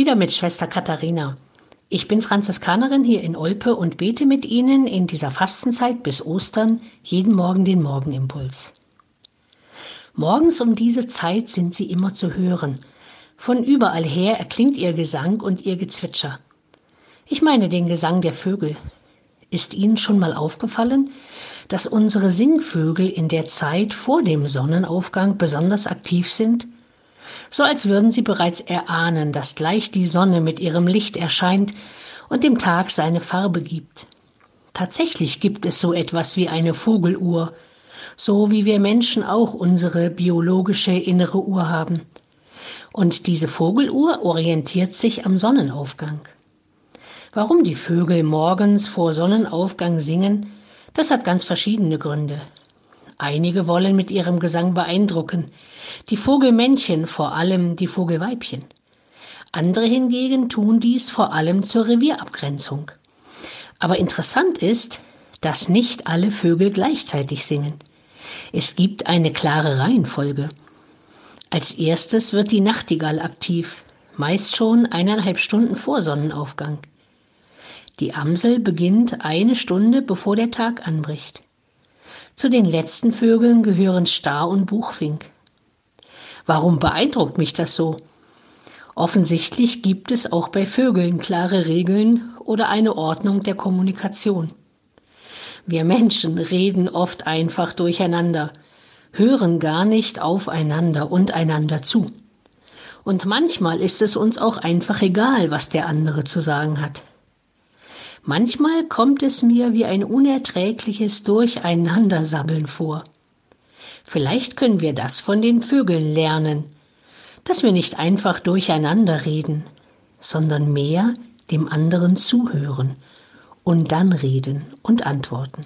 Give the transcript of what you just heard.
Wieder mit Schwester Katharina. Ich bin Franziskanerin hier in Olpe und bete mit Ihnen in dieser Fastenzeit bis Ostern jeden Morgen den Morgenimpuls. Morgens um diese Zeit sind sie immer zu hören. Von überall her erklingt ihr Gesang und ihr Gezwitscher. Ich meine den Gesang der Vögel. Ist Ihnen schon mal aufgefallen, dass unsere Singvögel in der Zeit vor dem Sonnenaufgang besonders aktiv sind? So als würden sie bereits erahnen, dass gleich die Sonne mit ihrem Licht erscheint und dem Tag seine Farbe gibt. Tatsächlich gibt es so etwas wie eine Vogeluhr, so wie wir Menschen auch unsere biologische innere Uhr haben. Und diese Vogeluhr orientiert sich am Sonnenaufgang. Warum die Vögel morgens vor Sonnenaufgang singen, das hat ganz verschiedene Gründe. Einige wollen mit ihrem Gesang beeindrucken, die Vogelmännchen vor allem die Vogelweibchen. Andere hingegen tun dies vor allem zur Revierabgrenzung. Aber interessant ist, dass nicht alle Vögel gleichzeitig singen. Es gibt eine klare Reihenfolge. Als erstes wird die Nachtigall aktiv, meist schon eineinhalb Stunden vor Sonnenaufgang. Die Amsel beginnt eine Stunde bevor der Tag anbricht. Zu den letzten Vögeln gehören Star und Buchfink. Warum beeindruckt mich das so? Offensichtlich gibt es auch bei Vögeln klare Regeln oder eine Ordnung der Kommunikation. Wir Menschen reden oft einfach durcheinander, hören gar nicht aufeinander und einander zu. Und manchmal ist es uns auch einfach egal, was der andere zu sagen hat. Manchmal kommt es mir wie ein unerträgliches Durcheinandersabbeln vor. Vielleicht können wir das von den Vögeln lernen, dass wir nicht einfach durcheinander reden, sondern mehr dem anderen zuhören und dann reden und antworten.